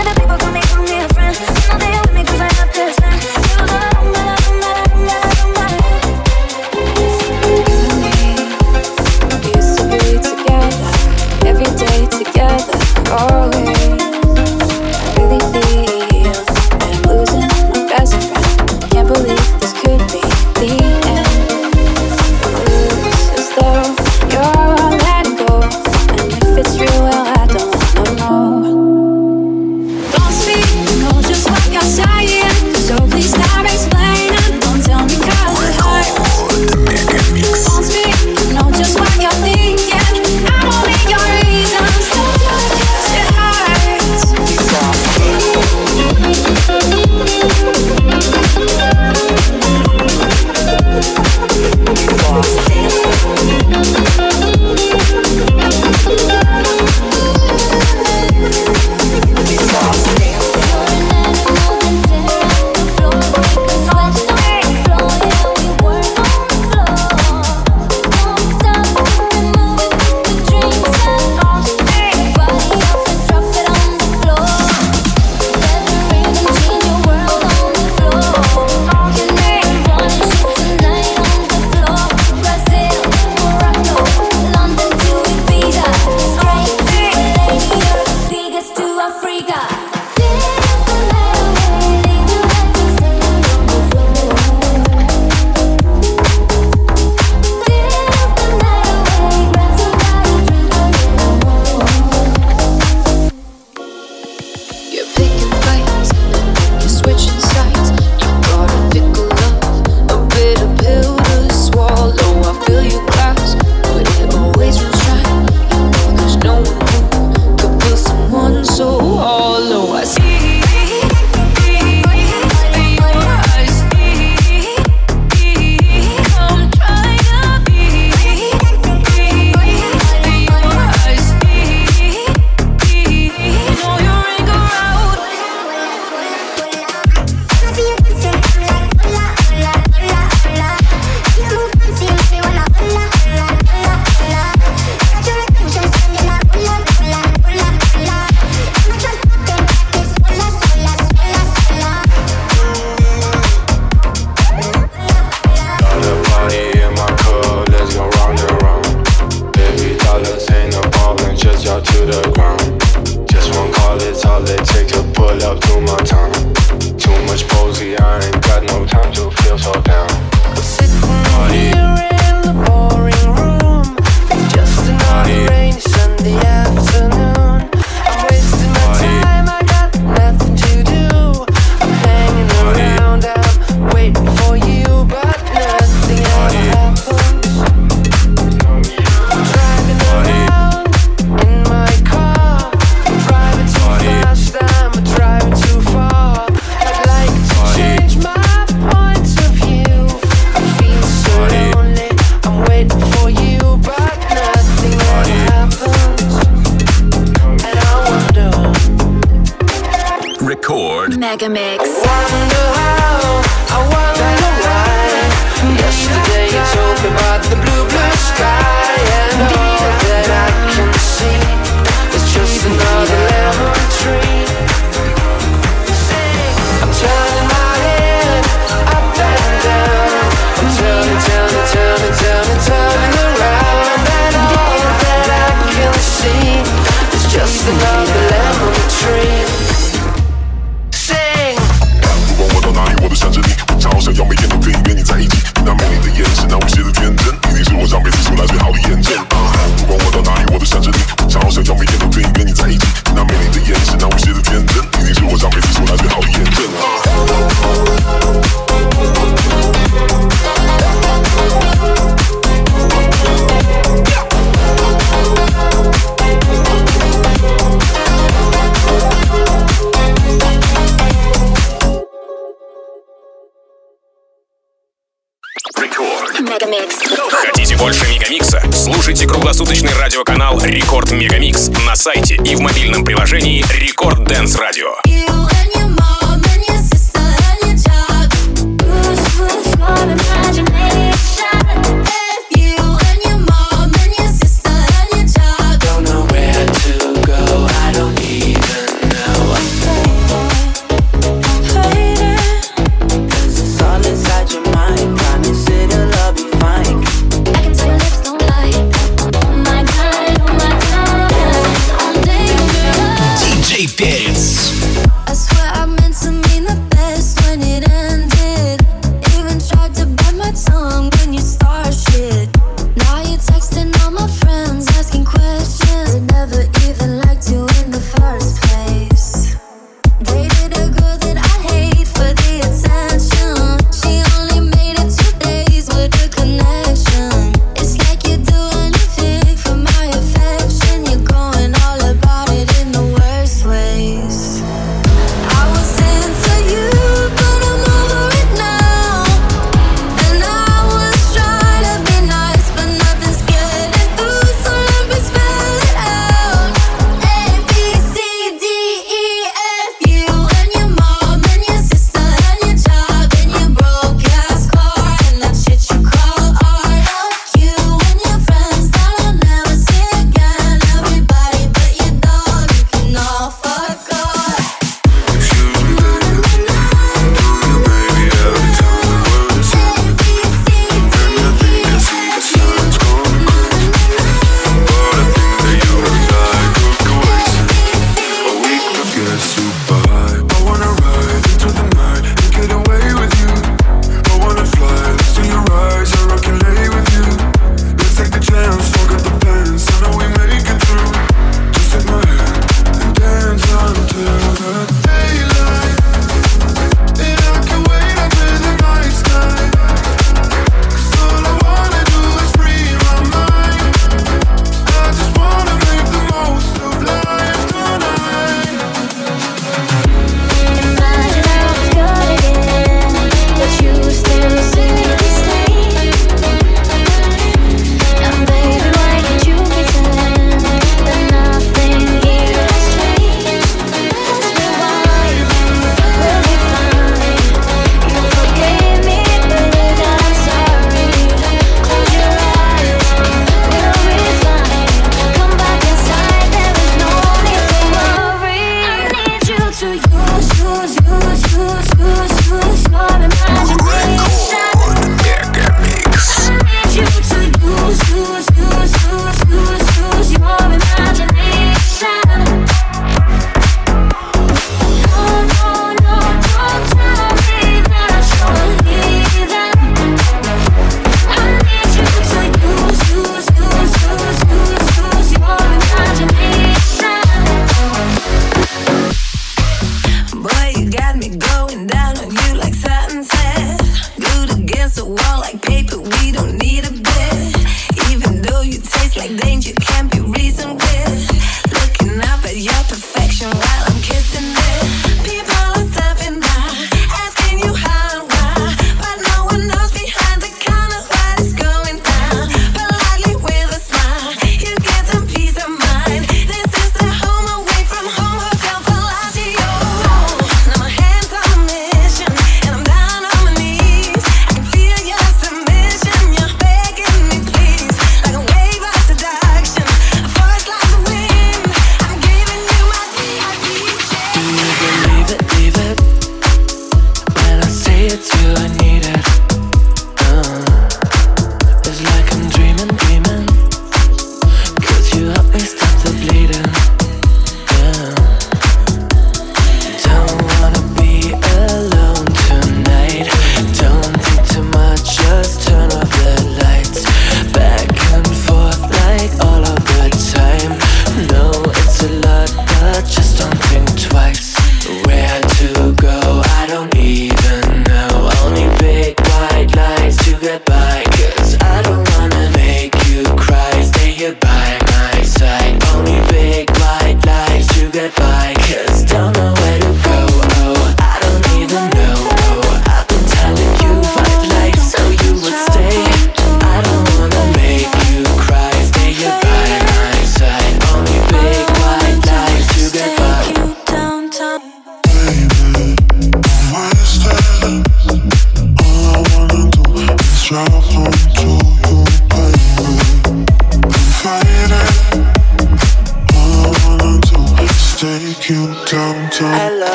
when the people сайте и в мобильном приложении Рекорд Дэнс Радио.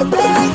right there.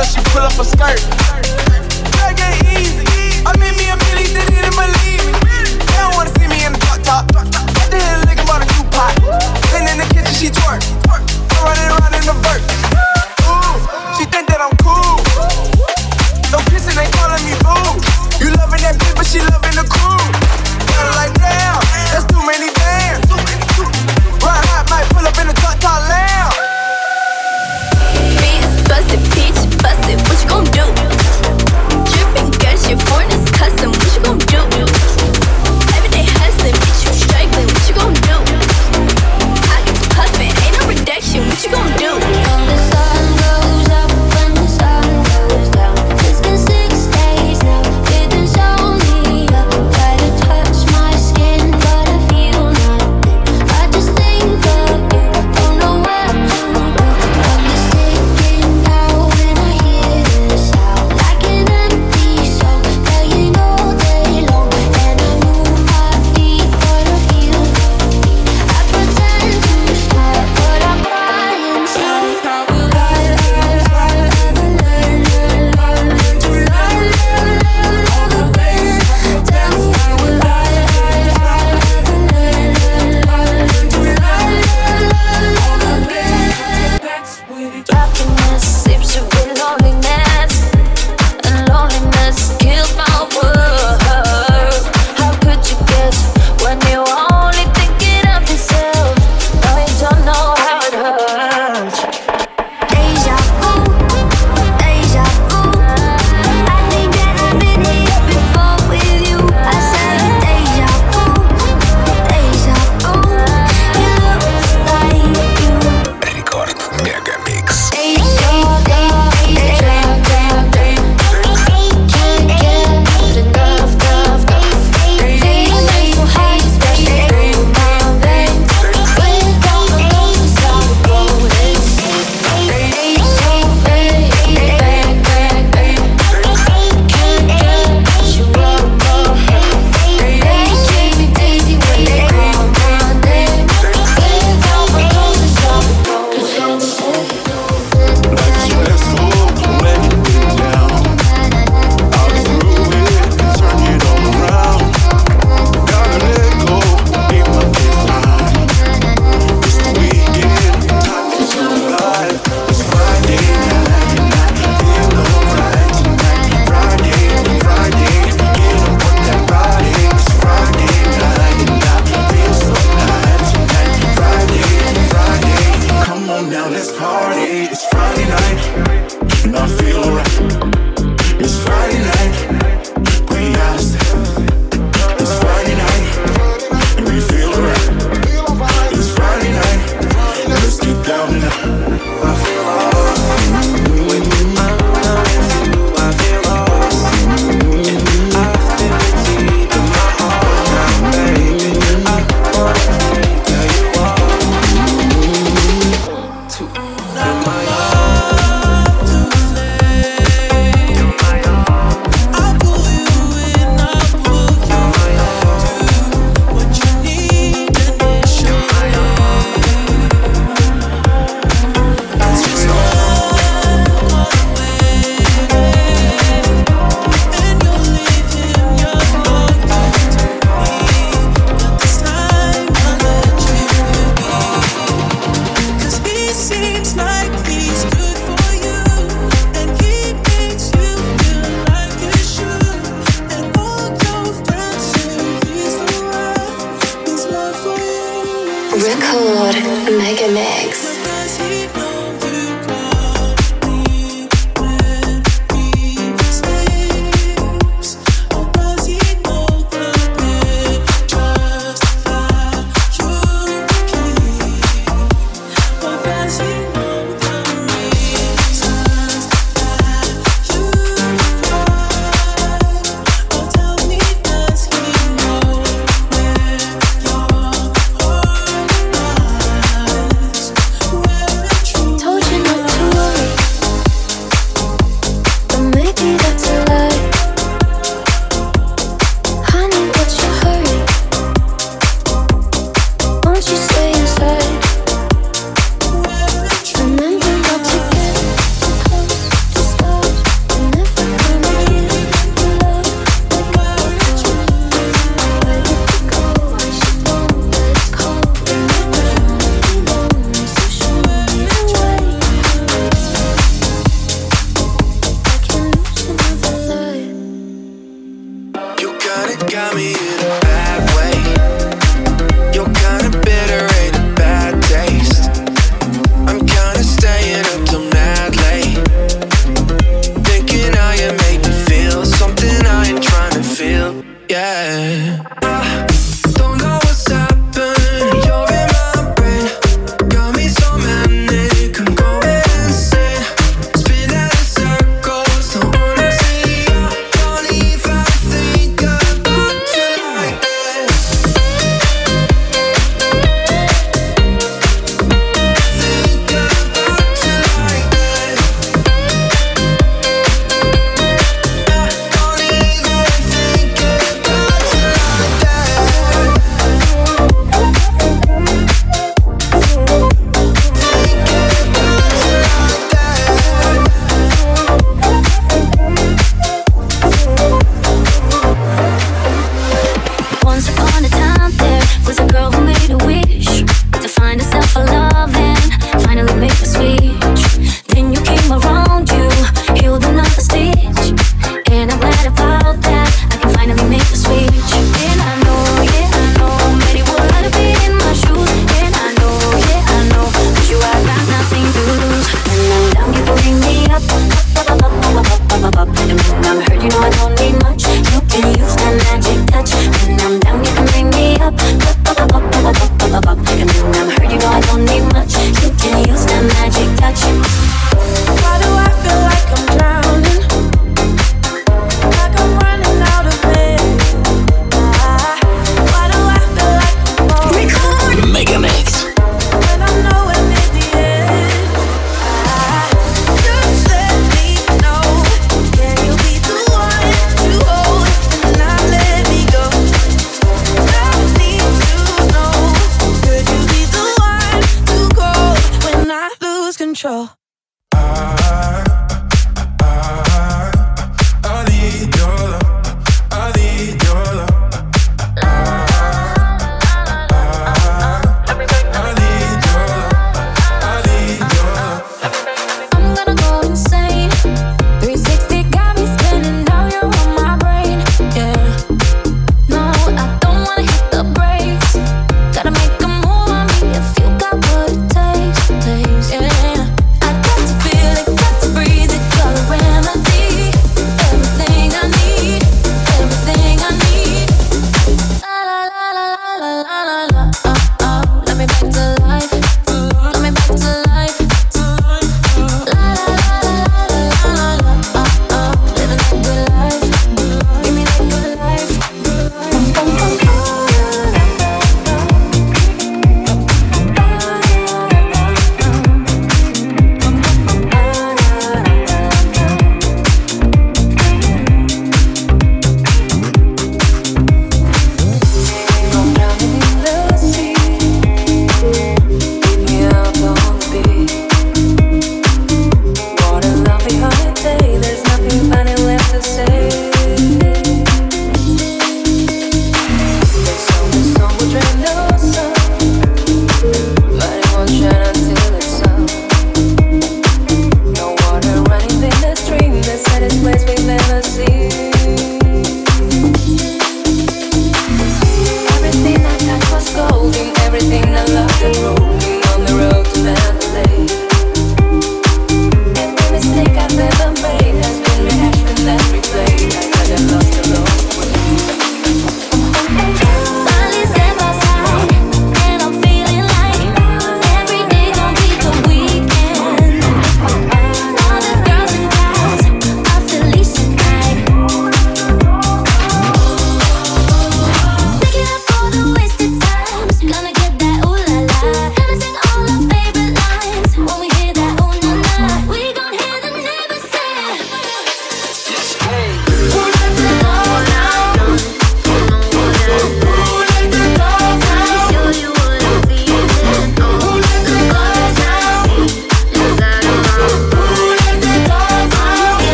her, she pull up a skirt. Drag it easy. I made me a milli, didn't even believe me. They don't wanna see me in the drop top. I did a lick about a new pot. Then in the kitchen, she twerk. I'm running around in the vert. She think that I'm cool. No kissing, they calling me boo. You loving that bitch, but she loving the crew. Got her like damn, that's too many bands.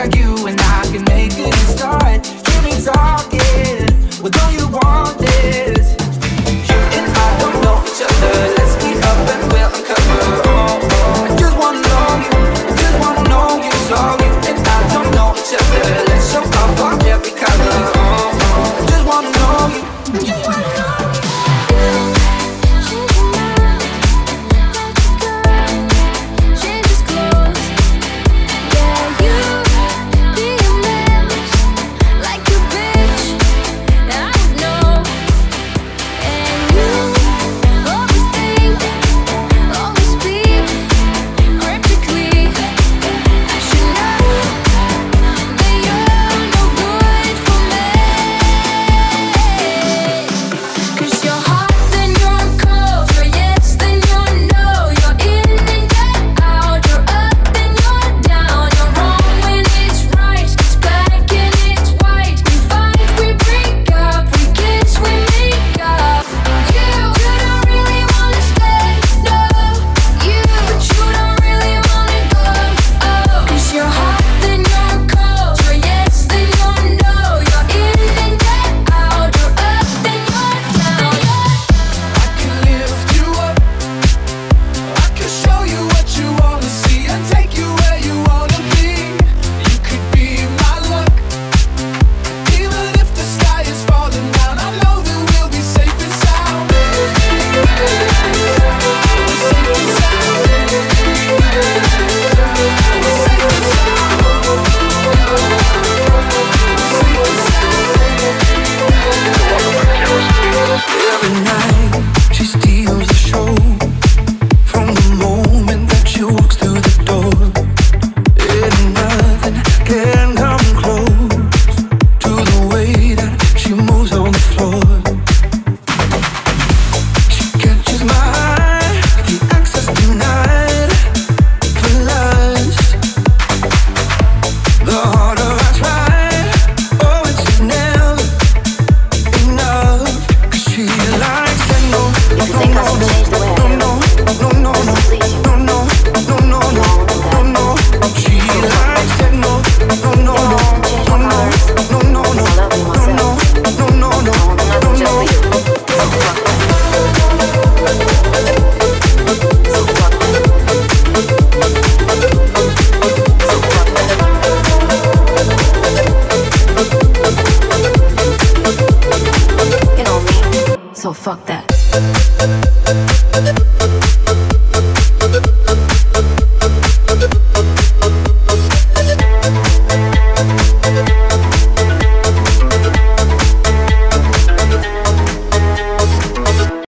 Like you and